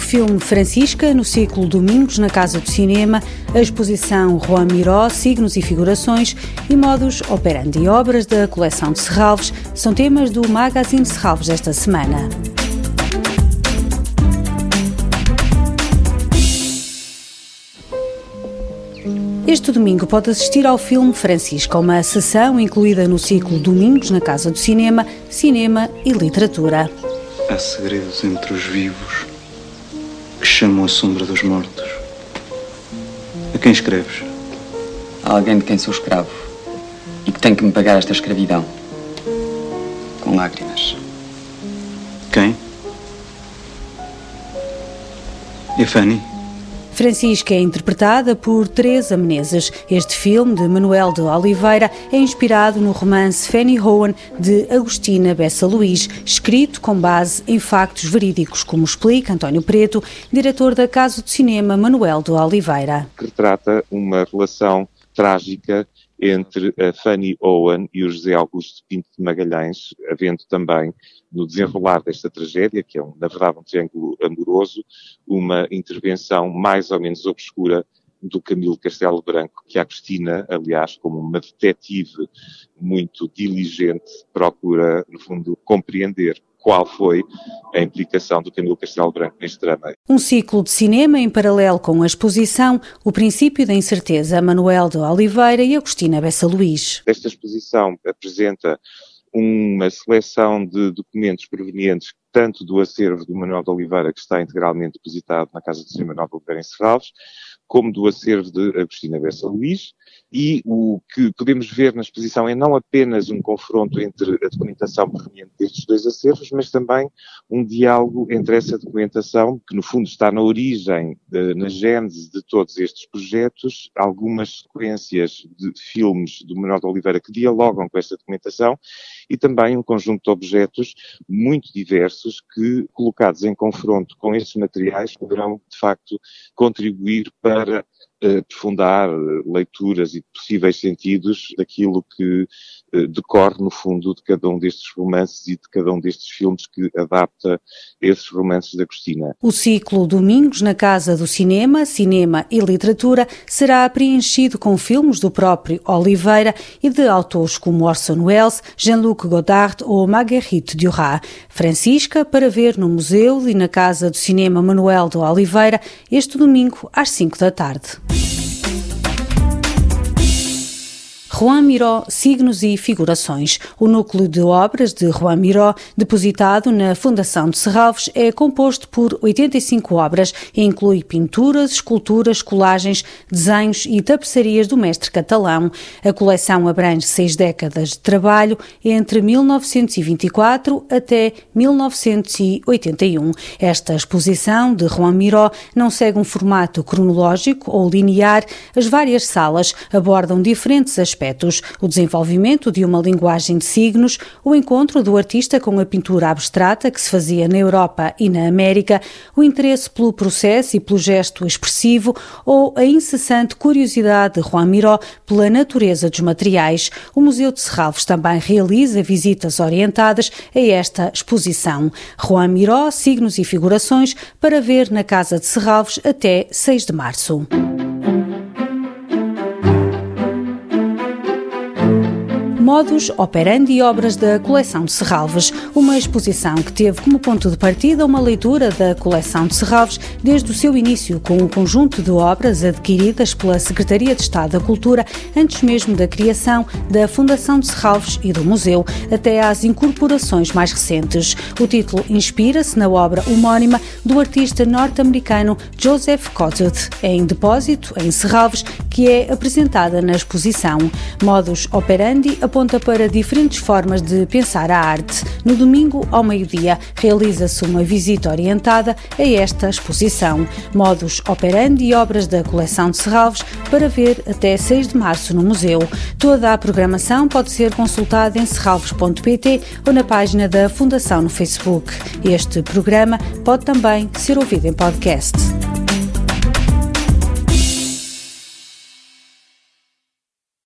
filme Francisca, no ciclo Domingos na Casa do Cinema, a exposição Juan Miró, Signos e Figurações e Modus Operandi Obras da coleção de Serralves são temas do Magazine Serralves desta semana. Este domingo pode assistir ao filme Francisca, uma sessão incluída no ciclo Domingos na Casa do Cinema, Cinema e Literatura. Há segredos entre os vivos chamam a sombra dos mortos. A quem escreves? A alguém de quem sou escravo e que tem que me pagar esta escravidão com lágrimas. Quem? E a Fanny? Francisca é interpretada por Teresa Menezes. Este filme, de Manuel de Oliveira, é inspirado no romance Fanny Rowan, de Agostina Bessa Luís, escrito com base em factos verídicos, como explica António Preto, diretor da Casa de Cinema Manuel de Oliveira. Que retrata uma relação trágica entre a Fanny Owen e o José Augusto Pinto de Magalhães, havendo também no desenrolar desta tragédia, que é, na verdade, um triângulo amoroso, uma intervenção mais ou menos obscura do Camilo Castelo Branco, que a Cristina, aliás, como uma detetive muito diligente, procura, no fundo, compreender qual foi a implicação do Camilo Castelo Branco neste drama. Um ciclo de cinema em paralelo com a exposição O Princípio da Incerteza, Manuel de Oliveira e Agostina Bessa Luís. Esta exposição apresenta uma seleção de documentos provenientes tanto do acervo do Manuel de Oliveira, que está integralmente depositado na Casa de Cinema Manuel de Oliveira em Serralves, como do acervo de Agostina Bessa Luís, e o que podemos ver na exposição é não apenas um confronto entre a documentação proveniente destes dois acervos, mas também um diálogo entre essa documentação, que no fundo está na origem, de, na gênese de todos estes projetos, algumas sequências de filmes do Manuel de Oliveira que dialogam com esta documentação, e também um conjunto de objetos muito diversos que, colocados em confronto com estes materiais, poderão, de facto, contribuir para aprofundar leituras e possíveis sentidos daquilo que decorre, no fundo, de cada um destes romances e de cada um destes filmes que adapta esses romances da Cristina. O ciclo Domingos na Casa do Cinema, Cinema e Literatura será preenchido com filmes do próprio Oliveira e de autores como Orson Welles, Jean-Luc Godard ou Marguerite Duras. Francisca, para ver no Museu e na Casa do Cinema Manuel de Oliveira, este domingo às 5 da tarde. Juan Miró, Signos e Figurações. O núcleo de obras de Juan Miró, depositado na Fundação de Serralves, é composto por 85 obras e inclui pinturas, esculturas, colagens, desenhos e tapeçarias do mestre catalão. A coleção abrange seis décadas de trabalho entre 1924 até 1981. Esta exposição de Juan Miró não segue um formato cronológico ou linear. As várias salas abordam diferentes aspectos o desenvolvimento de uma linguagem de signos, o encontro do artista com a pintura abstrata que se fazia na Europa e na América, o interesse pelo processo e pelo gesto expressivo ou a incessante curiosidade de Juan Miró pela natureza dos materiais. O Museu de Serralves também realiza visitas orientadas a esta exposição. Juan Miró, signos e figurações para ver na Casa de Serralves até 6 de março. Modus Operandi e Obras da Coleção de Serralves, uma exposição que teve como ponto de partida uma leitura da coleção de Serralves desde o seu início, com um conjunto de obras adquiridas pela Secretaria de Estado da Cultura antes mesmo da criação da Fundação de Serralves e do Museu, até às incorporações mais recentes. O título inspira-se na obra homónima do artista norte-americano Joseph Cotten, em depósito, em Serralves, que é apresentada na exposição. Modus Operandi para diferentes formas de pensar a arte. No domingo, ao meio-dia, realiza-se uma visita orientada a esta exposição. Modus operandi e obras da coleção de Serralves para ver até 6 de março no museu. Toda a programação pode ser consultada em serralves.pt ou na página da Fundação no Facebook. Este programa pode também ser ouvido em podcast.